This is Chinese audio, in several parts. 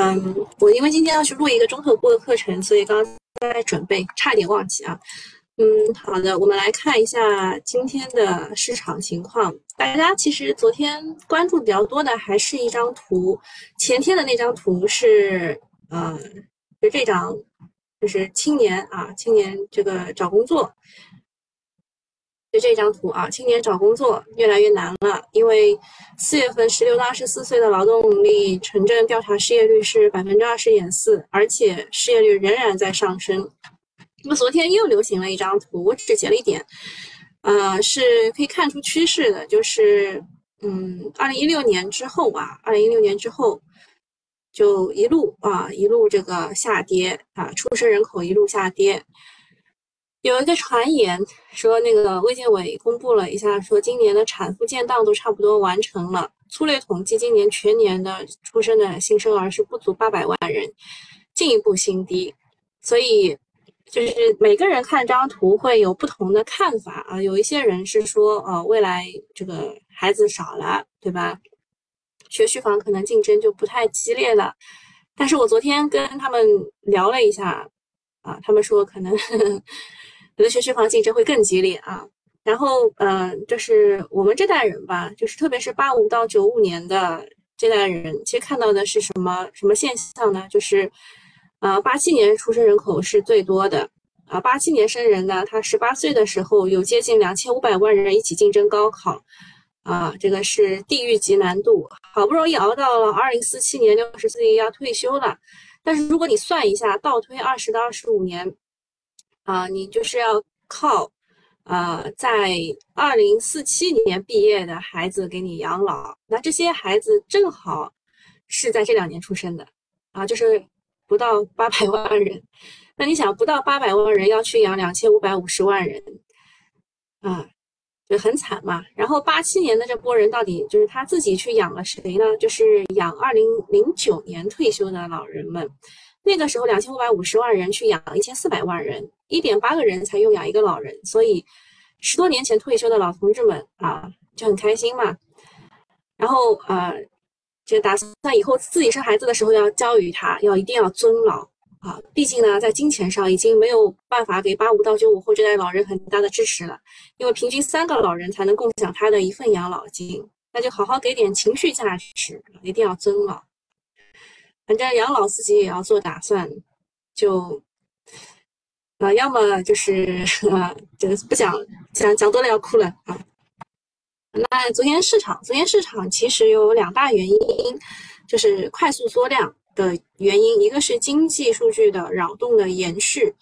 嗯，我因为今天要去录一个中特部的课程，所以刚刚在准备，差点忘记啊。嗯，好的，我们来看一下今天的市场情况。大家其实昨天关注比较多的还是一张图，前天的那张图是，呃，就这张，就是青年啊，青年这个找工作。这张图啊，青年找工作越来越难了，因为四月份十六到二十四岁的劳动力城镇调查失业率是百分之二十点四，而且失业率仍然在上升。那么昨天又流行了一张图，我只截了一点，呃，是可以看出趋势的，就是嗯，二零一六年之后啊，二零一六年之后就一路啊一路这个下跌啊，出生人口一路下跌。有一个传言说，那个卫健委公布了一下，说今年的产妇建档都差不多完成了。粗略统计，今年全年的出生的新生儿是不足八百万人，进一步新低。所以，就是每个人看这张图会有不同的看法啊。有一些人是说，呃，未来这个孩子少了，对吧？学区房可能竞争就不太激烈了。但是我昨天跟他们聊了一下，啊，他们说可能。有的学区房竞争会更激烈啊，然后，嗯，就是我们这代人吧，就是特别是八五到九五年的这代人，其实看到的是什么什么现象呢？就是，呃，八七年出生人口是最多的啊，八七年生人呢，他十八岁的时候有接近两千五百万人一起竞争高考，啊，这个是地狱级难度，好不容易熬到了二零四七年六十岁要退休了，但是如果你算一下，倒推二十到二十五年。啊，你就是要靠，呃，在二零四七年毕业的孩子给你养老，那这些孩子正好是在这两年出生的，啊，就是不到八百万人，那你想不到八百万人要去养两千五百五十万人，啊，就很惨嘛。然后八七年的这波人到底就是他自己去养了谁呢？就是养二零零九年退休的老人们。那个时候，两千五百五十万人去养一千四百万人，一点八个人才用养一个老人，所以十多年前退休的老同志们啊就很开心嘛。然后呃，就打算以后自己生孩子的时候要教育他，要一定要尊老啊。毕竟呢，在金钱上已经没有办法给八五到九五后这代老人很大的支持了，因为平均三个老人才能共享他的一份养老金，那就好好给点情绪价值，一定要尊老。反正养老自己也要做打算，就啊，要么就是啊，这个不讲讲讲多了要哭了啊。那昨天市场，昨天市场其实有两大原因，就是快速缩量的原因，一个是经济数据的扰动的延续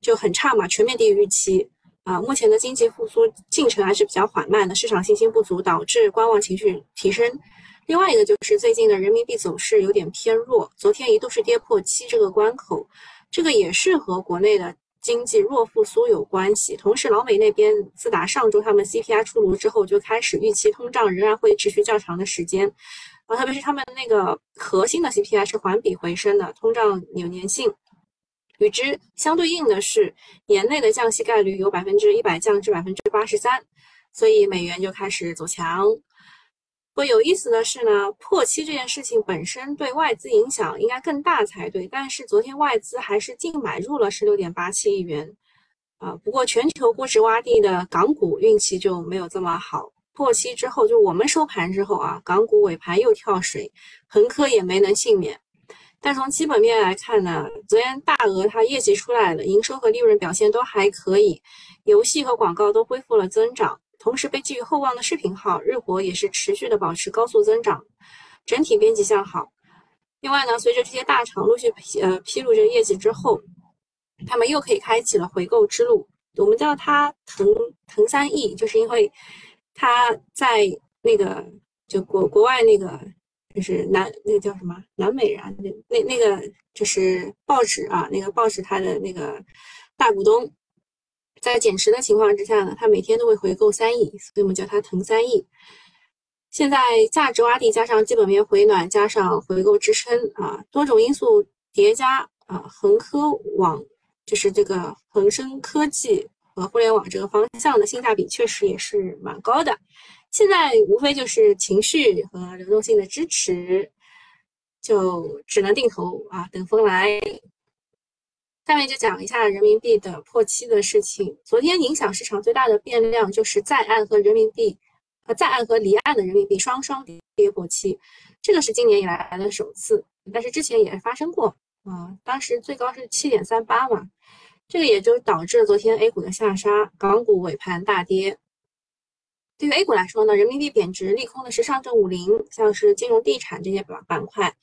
就很差嘛，全面低于预期啊。目前的经济复苏进程还是比较缓慢的，市场信心不足导致观望情绪提升。另外一个就是最近的人民币走势有点偏弱，昨天一度是跌破七这个关口，这个也是和国内的经济弱复苏有关系。同时，老美那边自打上周他们 CPI 出炉之后，就开始预期通胀仍然会持续较长的时间，啊，特别是他们那个核心的 CPI 是环比回升的，通胀有粘性。与之相对应的是，年内的降息概率由百分之一百降至百分之八十三，所以美元就开始走强。不过有意思的是呢，破七这件事情本身对外资影响应该更大才对，但是昨天外资还是净买入了十六点八七亿元，啊，不过全球估值洼地的港股运气就没有这么好，破七之后就我们收盘之后啊，港股尾盘又跳水，恒科也没能幸免。但从基本面来看呢，昨天大鹅它业绩出来了，营收和利润表现都还可以，游戏和广告都恢复了增长。同时，被寄予厚望的视频号日活也是持续的保持高速增长，整体边际向好。另外呢，随着这些大厂陆续披呃披露这个业绩之后，他们又可以开启了回购之路。我们叫它“腾腾三亿”，就是因为它在那个就国国外那个就是南那个叫什么南美啊，那那那个就是报纸啊，那个报纸它的那个大股东。在减持的情况之下呢，它每天都会回购三亿，所以我们叫它腾三亿。现在价值洼地加上基本面回暖，加上回购支撑啊，多种因素叠加啊，恒科网就是这个恒生科技和互联网这个方向的性价比确实也是蛮高的。现在无非就是情绪和流动性的支持。就只能定投啊，等风来。下面就讲一下人民币的破七的事情。昨天影响市场最大的变量就是在岸和人民币，呃，在岸和离岸的人民币双双跌破七，这个是今年以来的首次，但是之前也发生过啊，当时最高是七点三八嘛，这个也就导致了昨天 A 股的下杀，港股尾盘大跌。对于 A 股来说呢，人民币贬值利空的是上证五零，像是金融地产这些板板块。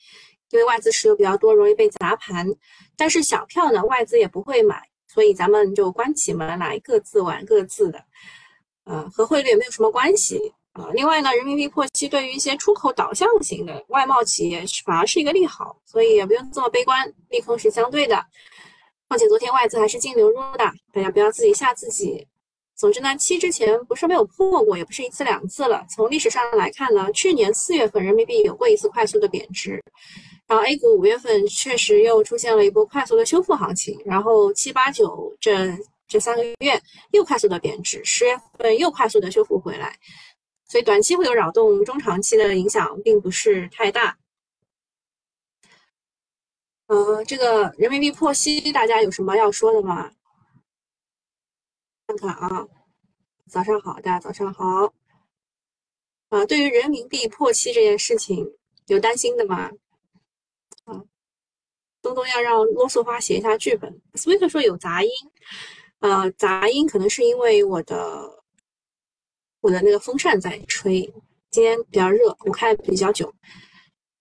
因为外资持有比较多，容易被砸盘。但是小票呢，外资也不会买，所以咱们就关起门来各自玩各自的，呃，和汇率也没有什么关系啊。另外呢，人民币破七对于一些出口导向型的外贸企业反而是一个利好，所以也不用这么悲观，利空是相对的。况且昨天外资还是净流入的，大家不要自己吓自己。总之呢，七之前不是没有破过，也不是一次两次了。从历史上来看呢，去年四月份人民币有过一次快速的贬值。然后 A 股五月份确实又出现了一波快速的修复行情，然后七八九这这三个月又快速的贬值，十月份又快速的修复回来，所以短期会有扰动，中长期的影响并不是太大。呃，这个人民币破息，大家有什么要说的吗？看看啊，早上好，大家早上好。啊，对于人民币破七这件事情，有担心的吗？东东要让啰嗦花写一下剧本。Sweet 说有杂音，呃，杂音可能是因为我的我的那个风扇在吹，今天比较热，我开比较久。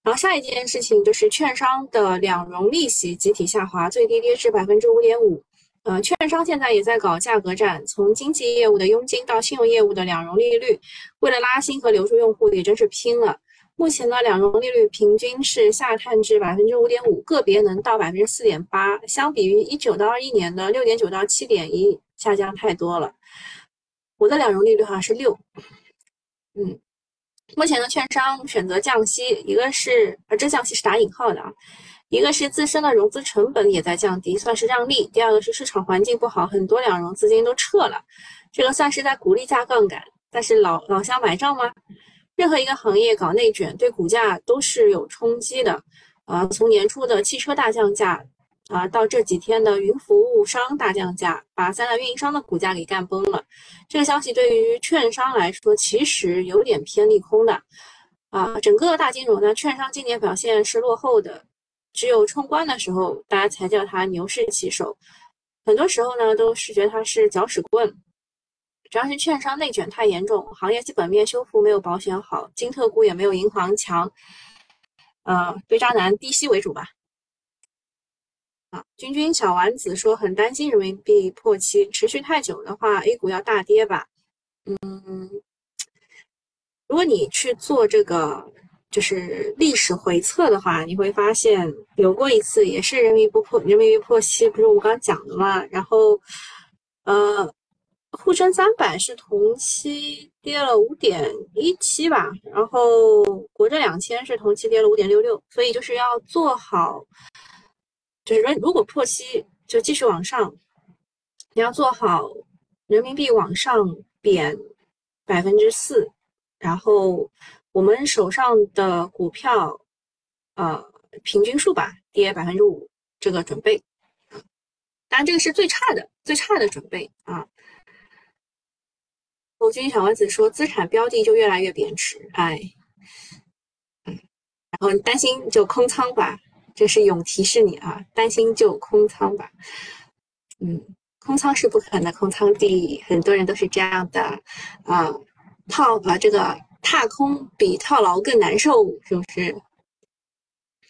然后下一件事情就是券商的两融利息集体下滑，最低跌至百分之五点五。呃，券商现在也在搞价格战，从经济业务的佣金到信用业务的两融利率，为了拉新和留住用户，也真是拼了。目前呢，两融利率平均是下探至百分之五点五，个别能到百分之四点八，相比于一九到二一年的六点九到七点一，下降太多了。我的两融利率好像是六，嗯，目前的券商选择降息，一个是呃，这降息是打引号的啊，一个是自身的融资成本也在降低，算是让利；第二个是市场环境不好，很多两融资金都撤了，这个算是在鼓励加杠杆，但是老老乡买账吗？任何一个行业搞内卷，对股价都是有冲击的。啊，从年初的汽车大降价，啊，到这几天的云服务商大降价，把三大运营商的股价给干崩了。这个消息对于券商来说，其实有点偏利空的。啊，整个大金融呢，券商今年表现是落后的，只有冲关的时候，大家才叫它牛市起手，很多时候呢，都是觉得它是搅屎棍。主要是券商内卷太严重，行业基本面修复没有保险好，金特估也没有银行强，呃，对渣男低吸为主吧。啊，君君小丸子说很担心人民币破七持续太久的话，A 股要大跌吧？嗯，如果你去做这个就是历史回测的话，你会发现有过一次也是人民币破人民币破七，不是我刚讲的嘛？然后，呃。沪深三百是同期跌了五点一七吧，然后国证两千是同期跌了五点六六，所以就是要做好，就是如如果破七就继续往上，你要做好人民币往上贬百分之四，然后我们手上的股票呃平均数吧跌百分之五这个准备，当然这个是最差的最差的准备啊。欧军小丸子说：“资产标的就越来越贬值，哎，嗯，然后担心就空仓吧，这是勇提示你啊，担心就空仓吧，嗯，空仓是不可能空仓的，很多人都是这样的啊，套啊这个踏空比套牢更难受，是不是？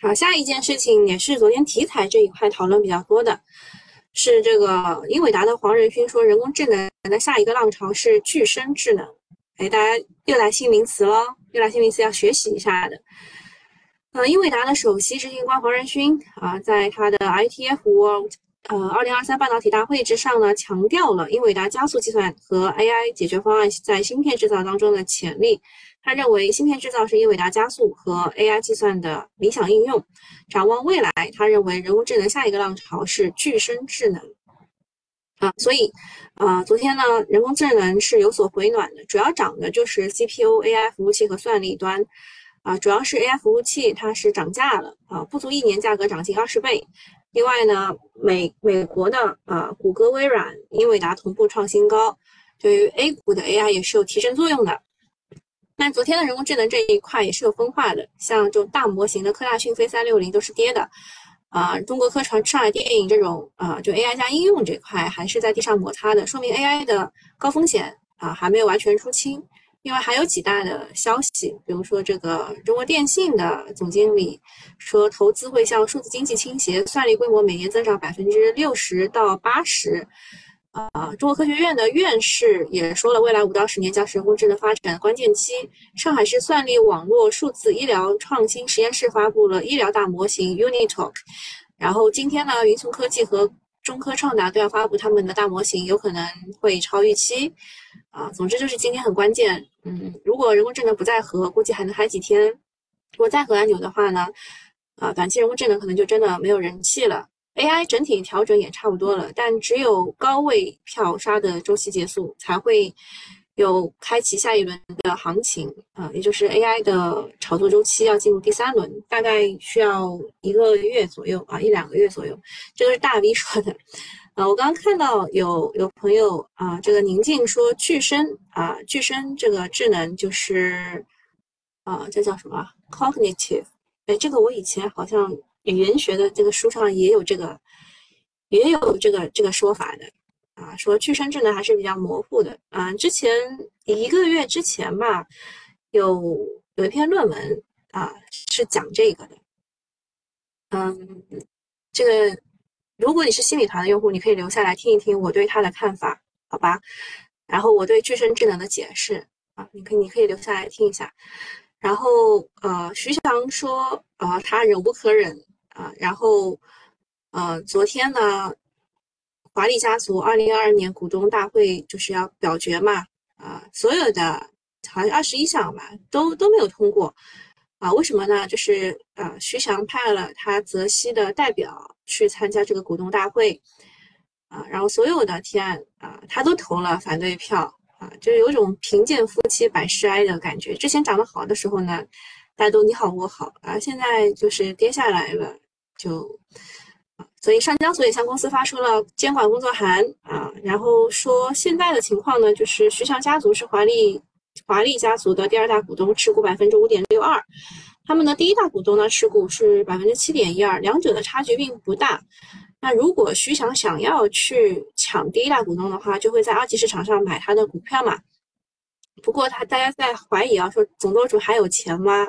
好，下一件事情也是昨天题材这一块讨论比较多的。”是这个英伟达的黄仁勋说，人工智能的下一个浪潮是具身智能。哎，大家又来新名词了，又来新名词要学习一下的。呃，英伟达的首席执行官黄仁勋啊，在他的 ITF World 呃二零二三半导体大会之上呢，强调了英伟达加速计算和 AI 解决方案在芯片制造当中的潜力。他认为，芯片制造是英伟达加速和 AI 计算的理想应用。展望未来，他认为人工智能下一个浪潮是具身智能。啊，所以，呃，昨天呢，人工智能是有所回暖的，主要涨的就是 CPU、AI 服务器和算力端。啊，主要是 AI 服务器它是涨价了啊，不足一年价格涨近二十倍。另外呢，美美国的啊，谷歌、微软、英伟达同步创新高，对于 A 股的 AI 也是有提升作用的。那昨天的人工智能这一块也是有分化的，像这种大模型的科大讯飞三六零都是跌的，啊，中国科传上海电影这种啊，就 AI 加应用这块还是在地上摩擦的，说明 AI 的高风险啊还没有完全出清。另外还有几大的消息，比如说这个中国电信的总经理说，投资会向数字经济倾斜，算力规模每年增长百分之六十到八十。啊，中国科学院的院士也说了，未来五到十年将是人工智能发展的关键期。上海市算力网络数字医疗创新实验室发布了医疗大模型 UniTalk。然后今天呢，云从科技和中科创达都要发布他们的大模型，有可能会超预期。啊，总之就是今天很关键。嗯，如果人工智能不再合，估计还能嗨几天。如果再合按钮的话呢，啊，短期人工智能可能就真的没有人气了。AI 整体调整也差不多了，但只有高位票杀的周期结束，才会有开启下一轮的行情啊，也就是 AI 的炒作周期要进入第三轮，大概需要一个月左右啊，一两个月左右。这个是大 V 说的。啊，我刚刚看到有有朋友啊，这个宁静说具身啊，具身这个智能就是啊，这叫什么？cognitive。哎，这个我以前好像。语言学的这个书上也有这个，也有这个这个说法的啊，说具身智能还是比较模糊的啊。之前一个月之前吧，有有一篇论文啊是讲这个的，嗯，这个如果你是心理团的用户，你可以留下来听一听我对他的看法，好吧？然后我对具身智能的解释啊，你可以你可以留下来听一下。然后呃，徐翔说呃，他忍无可忍。啊，然后，呃，昨天呢，华丽家族二零二二年股东大会就是要表决嘛，啊，所有的好像二十一项吧，都都没有通过，啊，为什么呢？就是呃，徐翔派了他泽西的代表去参加这个股东大会，啊，然后所有的提案啊，他都投了反对票，啊，就有种贫贱夫妻百事哀的感觉。之前涨得好的时候呢，大家都你好我好，啊，现在就是跌下来了。就，所以上交所也向公司发出了监管工作函啊，然后说现在的情况呢，就是徐翔家族是华丽华丽家族的第二大股东，持股百分之五点六二，他们的第一大股东呢持股是百分之七点一二，两者的差距并不大。那如果徐翔想要去抢第一大股东的话，就会在二级市场上买他的股票嘛。不过他大家在怀疑啊，说总舵主还有钱吗？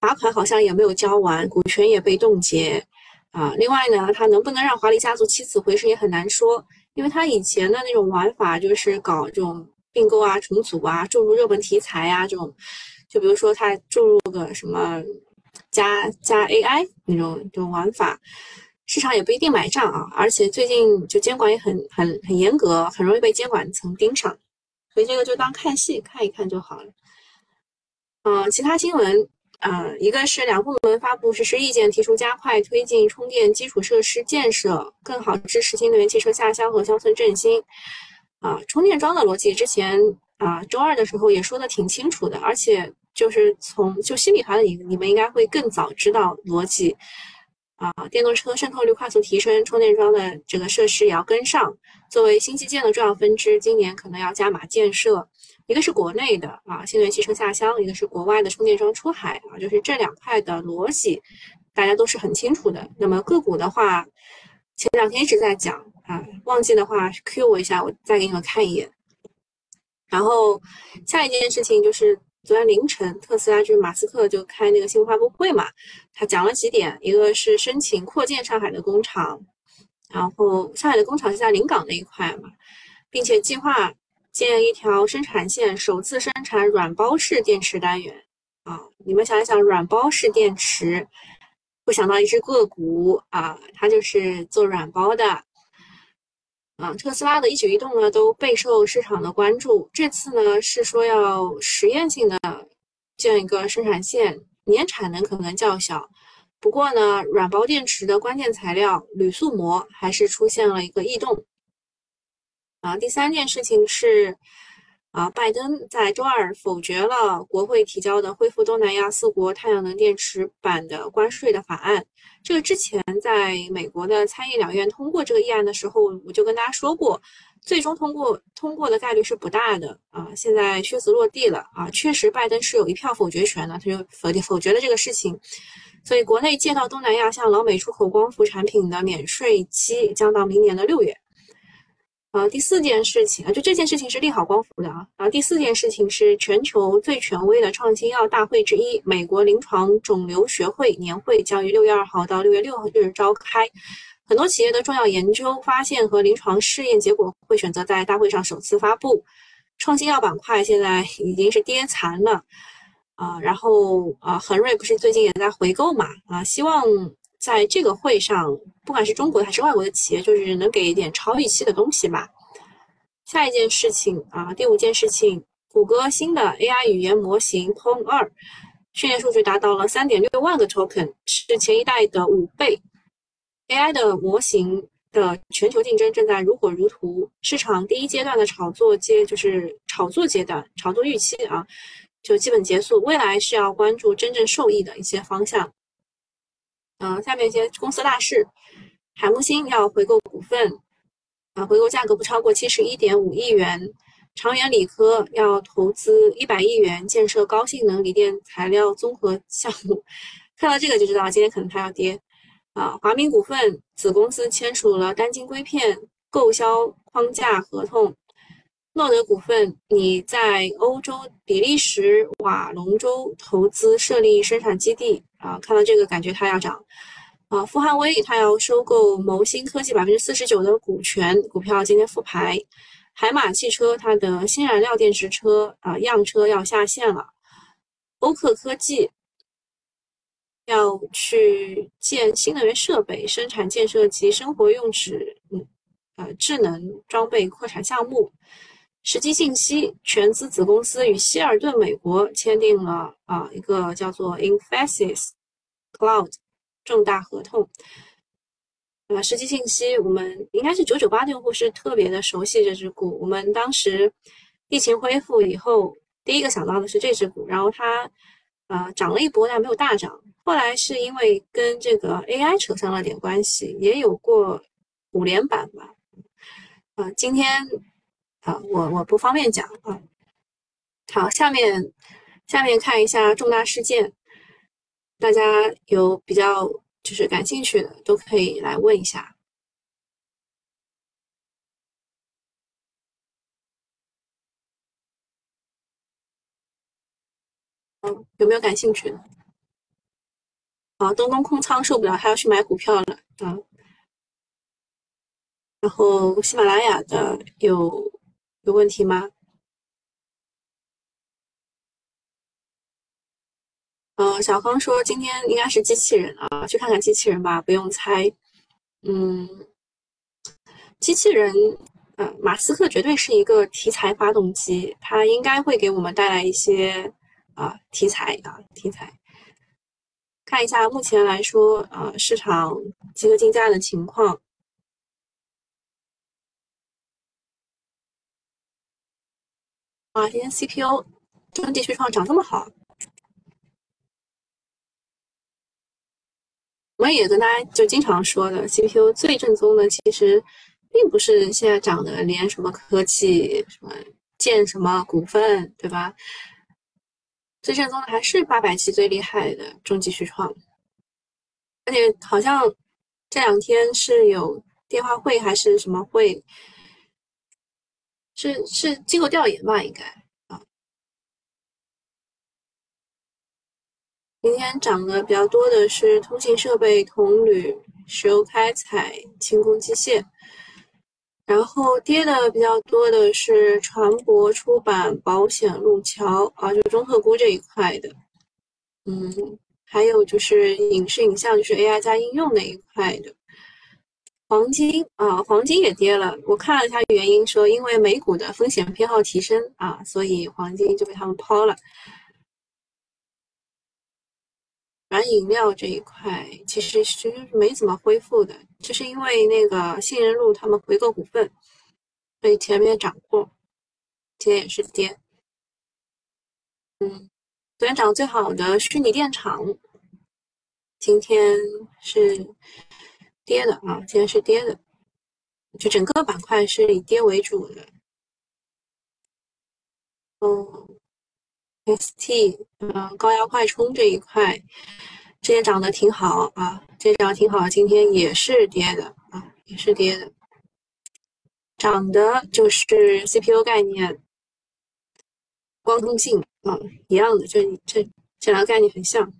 罚款好像也没有交完，股权也被冻结，啊，另外呢，他能不能让华丽家族起死回生也很难说，因为他以前的那种玩法就是搞这种并购啊、重组啊、注入热门题材啊这种，就比如说他注入个什么加加 AI 那种这种玩法，市场也不一定买账啊，而且最近就监管也很很很严格，很容易被监管层盯上，所以这个就当看戏看一看就好了。嗯，其他新闻。呃，一个是两部门发布实施意见，提出加快推进充电基础设施建设，更好支持新能源汽车下乡和乡村振兴。啊，充电桩的逻辑之前啊，周二的时候也说的挺清楚的，而且就是从就新理团的你你们应该会更早知道逻辑。啊，电动车渗透率快速提升，充电桩的这个设施也要跟上。作为新基建的重要分支，今年可能要加码建设。一个是国内的啊，新能源汽车下乡；一个是国外的充电桩出海啊，就是这两块的逻辑，大家都是很清楚的。那么个股的话，前两天一直在讲啊，忘记的话 Q 我一下，我再给你们看一眼。然后下一件事情就是昨天凌晨，特斯拉就是马斯克就开那个新闻发布会嘛，他讲了几点，一个是申请扩建上海的工厂，然后上海的工厂是在临港那一块嘛，并且计划。建一条生产线，首次生产软包式电池单元啊！你们想一想，软包式电池，会想到一只个股啊，它就是做软包的啊。特斯拉的一举一动呢，都备受市场的关注。这次呢，是说要实验性的建一个生产线，年产能可能较小，不过呢，软包电池的关键材料铝塑膜还是出现了一个异动。啊，第三件事情是，啊，拜登在周二否决了国会提交的恢复东南亚四国太阳能电池板的关税的法案。这个之前在美国的参议两院通过这个议案的时候，我就跟大家说过，最终通过通过的概率是不大的啊。现在靴子落地了啊，确实拜登是有一票否决权的，他就否否决了这个事情。所以国内借到东南亚向老美出口光伏产品的免税期将到明年的六月。呃，第四件事情啊，就这件事情是利好光伏的啊。然后第四件事情是全球最权威的创新药大会之一——美国临床肿瘤学会年会将于六月二号到六月六日召开。很多企业的重要研究发现和临床试验结果会选择在大会上首次发布。创新药板块现在已经是跌残了啊。然后啊，恒瑞不是最近也在回购嘛啊，希望。在这个会上，不管是中国还是外国的企业，就是能给一点超预期的东西吧。下一件事情啊，第五件事情，谷歌新的 AI 语言模型 p o m 二训练数据达到了三点六万个 token，是前一代的五倍。AI 的模型的全球竞争正在如火如荼，市场第一阶段的炒作阶就是炒作阶段，炒作预期啊，就基本结束。未来是要关注真正受益的一些方向。嗯，下面一些公司大事，海木星要回购股份，啊，回购价格不超过七十一点五亿元。长远理科要投资一百亿元建设高性能锂电材料综合项目，看到这个就知道今天可能它要跌。啊，华明股份子公司签署了单晶硅片购销框架合同。诺德股份你在欧洲比利时瓦隆州投资设立生产基地啊，看到这个感觉它要涨啊。富汉威它要收购谋星科技百分之四十九的股权，股票今天复牌。海马汽车它的新燃料电池车啊样车要下线了。欧克科技要去建新能源设备生产建设及生活用纸嗯呃智能装备扩产项目。实际信息全资子公司与希尔顿美国签订了啊一个叫做 Infosys Cloud 重大合同。啊，实际信息我们应该是九九八的用户是特别的熟悉这只股。我们当时疫情恢复以后，第一个想到的是这只股，然后它啊涨了一波，但没有大涨。后来是因为跟这个 AI 扯上了点关系，也有过五连板吧。啊，今天。啊，我我不方便讲啊。好，下面下面看一下重大事件，大家有比较就是感兴趣的都可以来问一下。嗯，有没有感兴趣的？啊，东东空仓受不了，他要去买股票了啊。然后喜马拉雅的有。有问题吗？呃，小康说今天应该是机器人啊，去看看机器人吧，不用猜。嗯，机器人，呃，马斯克绝对是一个题材发动机，它应该会给我们带来一些啊题材啊题材。看一下目前来说，呃，市场集合竞价的情况。啊，今天 CPU 中继续创涨这么好，我们也跟大家就经常说的，CPU 最正宗的其实并不是现在涨的连什么科技、什么建什么股份，对吧？最正宗的还是八百七最厉害的中继续创，而且好像这两天是有电话会还是什么会。是是机构调研吧，应该啊。今天涨的比较多的是通信设备、铜铝、石油开采、轻工机械，然后跌的比较多的是船舶、出版、保险、路桥啊，就中特估这一块的。嗯，还有就是影视影像，就是 AI 加应用那一块的。黄金啊，黄金也跌了。我看了一下原因，说因为美股的风险偏好提升啊，所以黄金就被他们抛了。软饮料这一块其实其实没怎么恢复的，就是因为那个信任路他们回购股份，所以前面涨过。今天也是跌。嗯，昨天涨最好的虚拟电厂，今天是跌的啊，今天是跌的，就整个板块是以跌为主的。嗯，ST，嗯，高压快充这一块，之前涨得挺好啊，之前涨得挺好，今天也是跌的啊，也是跌的。涨的就是 CPU 概念、光通信啊，一样的，就这这两个概念很像。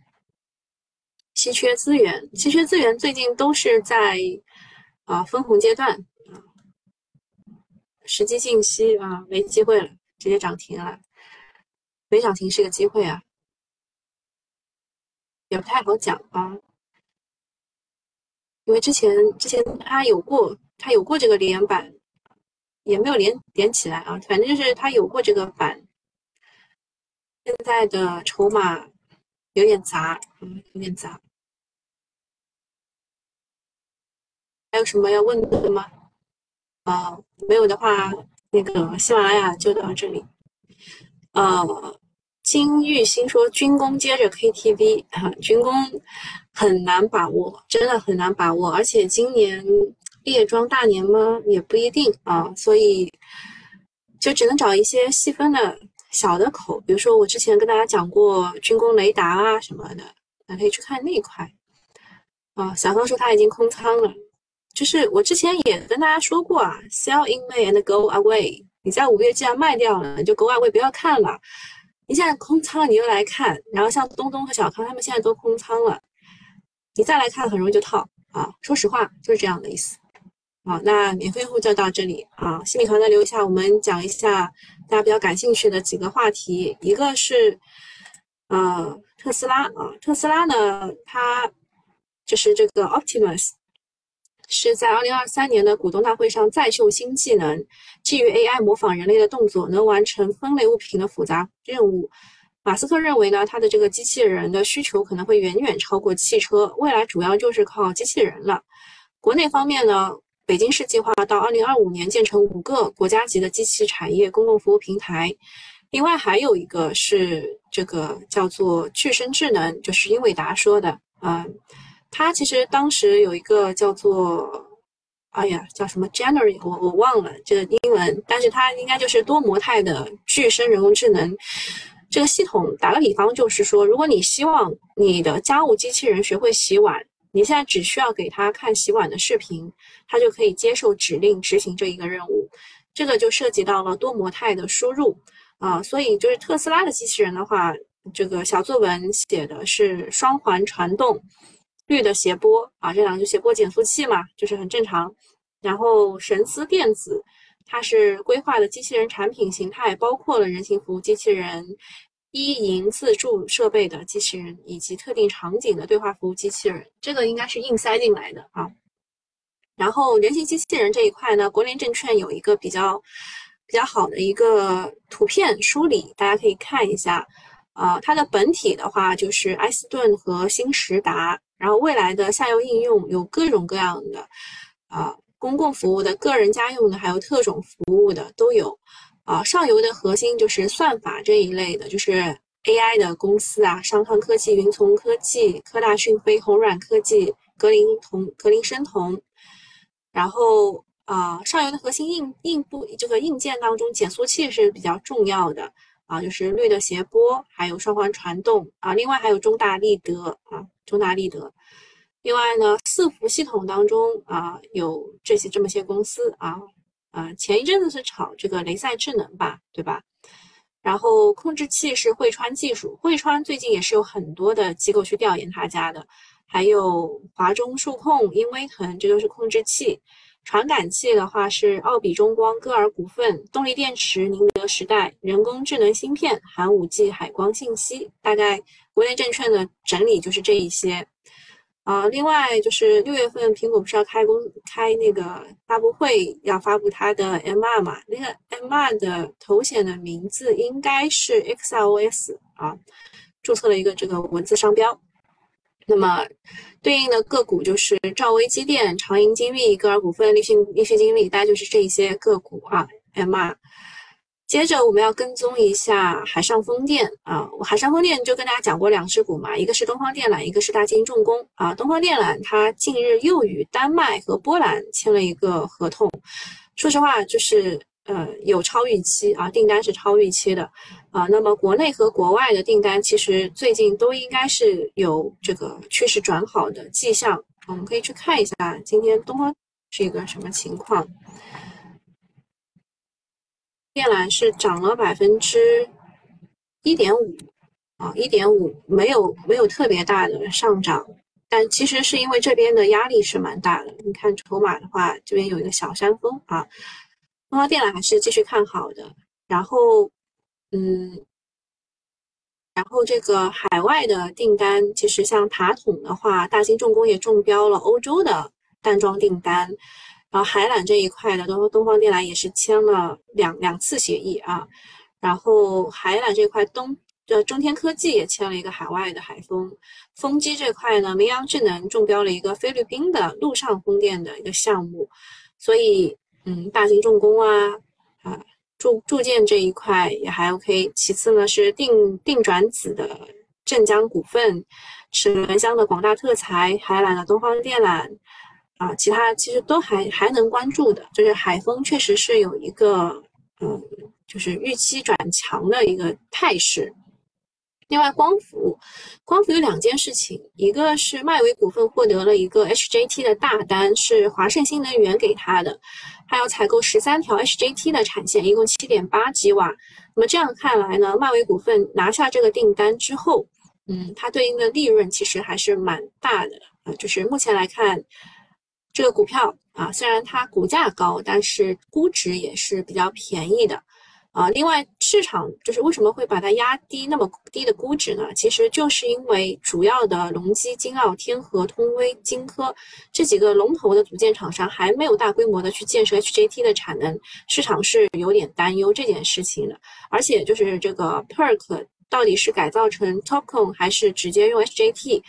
稀缺资源，稀缺资源最近都是在啊分红阶段啊，时机信息啊没机会了，直接涨停了，没涨停是个机会啊，也不太好讲啊，因为之前之前它有过它有过这个连板。也没有连连起来啊，反正就是它有过这个板，现在的筹码有点杂，嗯，有点杂。还有什么要问的吗？啊，没有的话，那个喜马拉雅就到这里。呃，金玉兴说军工接着 KTV 哈，军工很难把握，真的很难把握，而且今年。列装大年吗？也不一定啊，所以就只能找一些细分的小的口，比如说我之前跟大家讲过军工雷达啊什么的，那可以去看那一块。啊，小芳说他已经空仓了，就是我之前也跟大家说过啊，sell in May and go away。你在五月既然卖掉了，你就 go away 不要看了。你现在空仓，你又来看，然后像东东和小康他们现在都空仓了，你再来看很容易就套啊。说实话就是这样的意思。好，那免费户就到这里啊！新米团的留下，我们讲一下大家比较感兴趣的几个话题。一个是，呃，特斯拉啊，特斯拉呢，它就是这个 Optimus，是在二零二三年的股东大会上再秀新技能，基于 AI 模仿人类的动作，能完成分类物品的复杂任务。马斯克认为呢，他的这个机器人的需求可能会远远超过汽车，未来主要就是靠机器人了。国内方面呢？北京市计划到二零二五年建成五个国家级的机器产业公共服务平台，另外还有一个是这个叫做具身智能，就是英伟达说的，嗯，它其实当时有一个叫做，哎呀，叫什么 January，我我忘了这个英文，但是它应该就是多模态的具身人工智能这个系统。打个比方，就是说，如果你希望你的家务机器人学会洗碗。你现在只需要给它看洗碗的视频，它就可以接受指令执行这一个任务。这个就涉及到了多模态的输入啊，所以就是特斯拉的机器人的话，这个小作文写的是双环传动、绿的谐波啊，这两个就谐波减速器嘛，就是很正常。然后神思电子，它是规划的机器人产品形态，包括了人形服务机器人。一营自助设备的机器人以及特定场景的对话服务机器人，这个应该是硬塞进来的啊。然后人形机器人这一块呢，国联证券有一个比较比较好的一个图片梳理，大家可以看一下。啊，它的本体的话就是埃斯顿和新时达，然后未来的下游应用有各种各样的啊，公共服务的、个人家用的，还有特种服务的都有。啊，上游的核心就是算法这一类的，就是 AI 的公司啊，商汤科技、云从科技、科大讯飞、红软科技、格林同、格林生同。然后啊，上游的核心硬硬部这个硬件当中，减速器是比较重要的啊，就是绿的谐波，还有双环传动啊，另外还有中大立德啊，中大立德。另外呢，伺服系统当中啊，有这些这么些公司啊。啊，前一阵子是炒这个雷赛智能吧，对吧？然后控制器是汇川技术，汇川最近也是有很多的机构去调研他家的，还有华中数控、英威腾，这都是控制器。传感器的话是奥比中光、歌尔股份，动力电池宁德时代，人工智能芯片寒武纪、海光信息。大概国内证券的整理就是这一些。啊，另外就是六月份苹果不是要开公开那个发布会，要发布它的 MR 嘛？那个 MR 的头显的名字应该是 XLOS 啊，注册了一个这个文字商标。那么对应的个股就是兆威机电、长盈精密、歌尔股份、立讯立讯精密，大概就是这一些个股啊。MR 接着我们要跟踪一下海上风电啊，海上风电就跟大家讲过两只股嘛，一个是东方电缆，一个是大金重工啊。东方电缆它近日又与丹麦和波兰签了一个合同，说实话就是呃有超预期啊，订单是超预期的啊。那么国内和国外的订单其实最近都应该是有这个趋势转好的迹象，我们可以去看一下今天东方是一个什么情况。电缆是涨了百分之一点五啊，一点五没有没有特别大的上涨，但其实是因为这边的压力是蛮大的。你看筹码的话，这边有一个小山峰啊，东方电缆还是继续看好的。然后，嗯，然后这个海外的订单，其实像塔筒的话，大金重工也中标了欧洲的单桩订单。然后海缆这一块的，东东方电缆也是签了两两次协议啊。然后海缆这块，东呃中天科技也签了一个海外的海风风机这块呢，明阳智能中标了一个菲律宾的陆上风电的一个项目。所以，嗯，大型重工啊啊铸铸件这一块也还 OK。其次呢是定定转子的镇江股份，齿轮箱的广大特材，海缆的东方电缆。啊，其他其实都还还能关注的，就是海风确实是有一个，嗯，就是预期转强的一个态势。另外，光伏，光伏有两件事情，一个是迈维股份获得了一个 HJT 的大单，是华盛新能源给他的，他要采购十三条 HJT 的产线，一共七点八吉瓦。那么这样看来呢，迈维股份拿下这个订单之后，嗯，它对应的利润其实还是蛮大的啊，就是目前来看。这个股票啊，虽然它股价高，但是估值也是比较便宜的，啊，另外市场就是为什么会把它压低那么低的估值呢？其实就是因为主要的隆基、金奥、天合、通威、金科这几个龙头的组件厂商还没有大规模的去建设 HJT 的产能，市场是有点担忧这件事情的。而且就是这个 PERK 到底是改造成 TOPCon 还是直接用 HJT，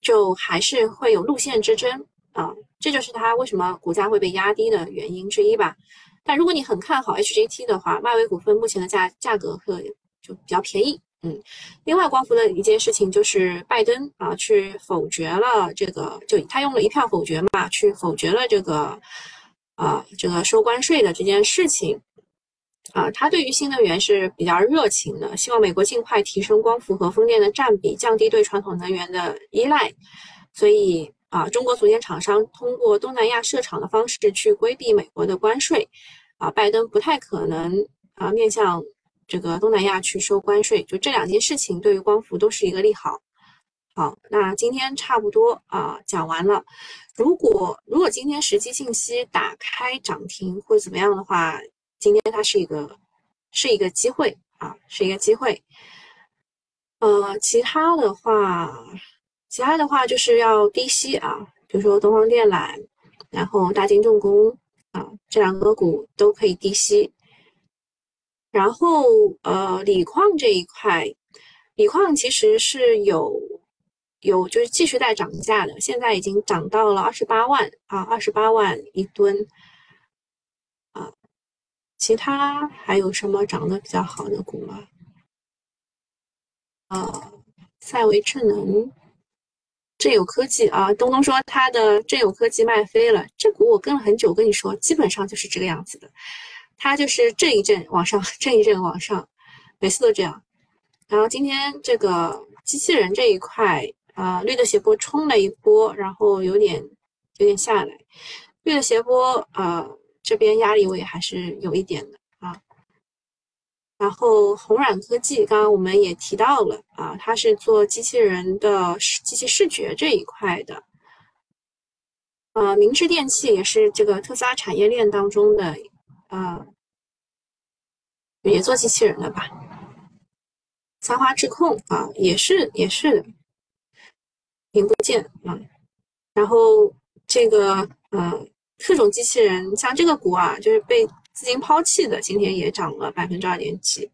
就还是会有路线之争。啊，这就是它为什么股价会被压低的原因之一吧。但如果你很看好 HJT 的话，迈威股份目前的价价格会就比较便宜。嗯，另外光伏的一件事情就是拜登啊去否决了这个，就他用了一票否决嘛，去否决了这个啊这个收关税的这件事情。啊，他对于新能源是比较热情的，希望美国尽快提升光伏和风电的占比，降低对传统能源的依赖。所以。啊，中国组件厂商通过东南亚设厂的方式去规避美国的关税，啊，拜登不太可能啊面向这个东南亚去收关税，就这两件事情对于光伏都是一个利好。好，那今天差不多啊讲完了。如果如果今天实际信息打开涨停或者怎么样的话，今天它是一个是一个机会啊，是一个机会。呃，其他的话。其他的话就是要低吸啊，比如说东方电缆，然后大金重工啊，这两个股都可以低吸。然后呃，锂矿这一块，锂矿其实是有有就是继续在涨价的，现在已经涨到了二十八万啊，二十八万一吨啊。其他还有什么涨得比较好的股吗？啊，赛维智能。正有科技啊，东东说他的正有科技卖飞了，这股我跟了很久，跟你说基本上就是这个样子的，它就是震一震往上，震一震往上，每次都这样。然后今天这个机器人这一块啊，绿的斜波冲了一波，然后有点有点下来，绿的斜波啊这边压力位还是有一点的。然后红软科技，刚刚我们也提到了啊，它是做机器人的机器视觉这一块的。呃，明治电器也是这个特斯拉产业链当中的，呃，也做机器人的吧。三花智控啊，也是也是零部件啊。然后这个呃，特种机器人，像这个股啊，就是被。资金抛弃的，今天也涨了百分之二点几，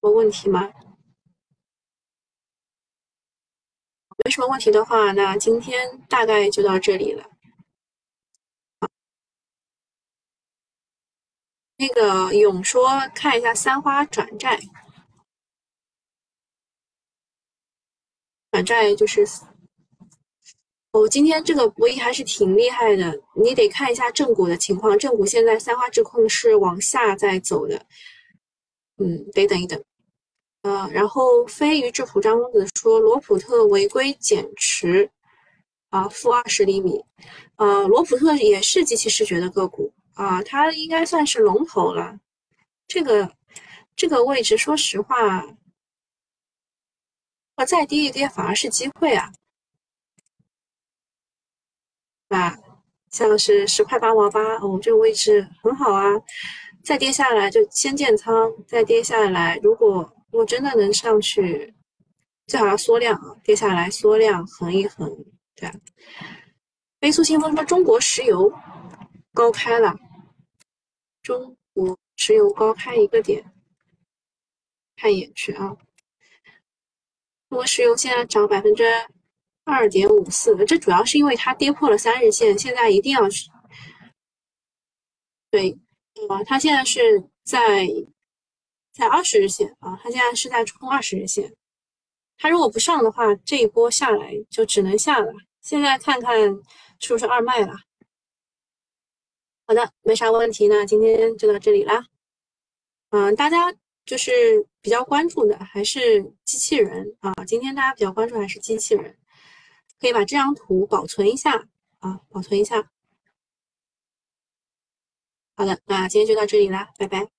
有问题吗？没什么问题的话，那今天大概就到这里了。那个勇说看一下三花转债，转债就是哦，今天这个博弈还是挺厉害的，你得看一下正股的情况，正股现在三花智控是往下在走的，嗯，得等一等。呃，然后飞鱼智普张公子说罗普特违规减持，啊，负二十厘米，呃，罗普特也是机器视觉的个股啊，它应该算是龙头了。这个这个位置，说实话，我再跌一跌反而是机会啊，吧？像是十块八毛八，哦，这个位置很好啊，再跌下来就先建仓，再跌下来，如果如果真的能上去，最好要缩量啊！跌下来缩量，横一横，对啊。飞速清风说中国石油高开了，中国石油高开一个点，看一眼去啊。中国石油现在涨百分之二点五四，这主要是因为它跌破了三日线，现在一定要是对，啊，它现在是在。在二十日线啊，它现在是在冲二十日线，它如果不上的话，这一波下来就只能下了。现在看看是不是二卖了？好的，没啥问题，那今天就到这里啦。嗯，大家就是比较关注的还是机器人啊，今天大家比较关注还是机器人，可以把这张图保存一下啊，保存一下。好的，那今天就到这里啦，拜拜。